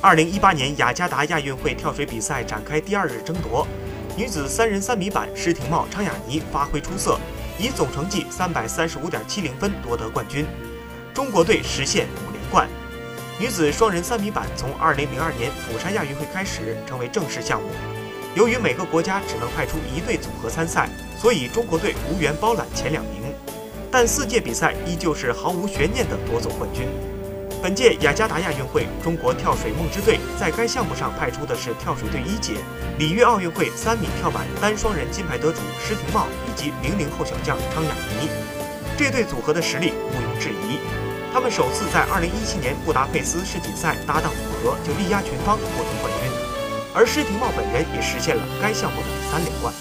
二零一八年雅加达亚运会跳水比赛展开第二日争夺，女子三人三米板，施廷懋、张雅妮发挥出色，以总成绩三百三十五点七零分夺得冠军，中国队实现五连冠。女子双人三米板从二零零二年釜山亚运会开始成为正式项目，由于每个国家只能派出一队组合参赛，所以中国队无缘包揽前两名，但四届比赛依旧是毫无悬念地夺走冠军。本届雅加达亚运会，中国跳水梦之队在该项目上派出的是跳水队一姐，里约奥运会三米跳板单双人金牌得主施廷懋以及零零后小将昌雅妮，这对组合的实力毋庸置疑。他们首次在2017年布达佩斯世锦赛搭档组合就力压群芳获得冠军，而施廷懋本人也实现了该项目的三连冠。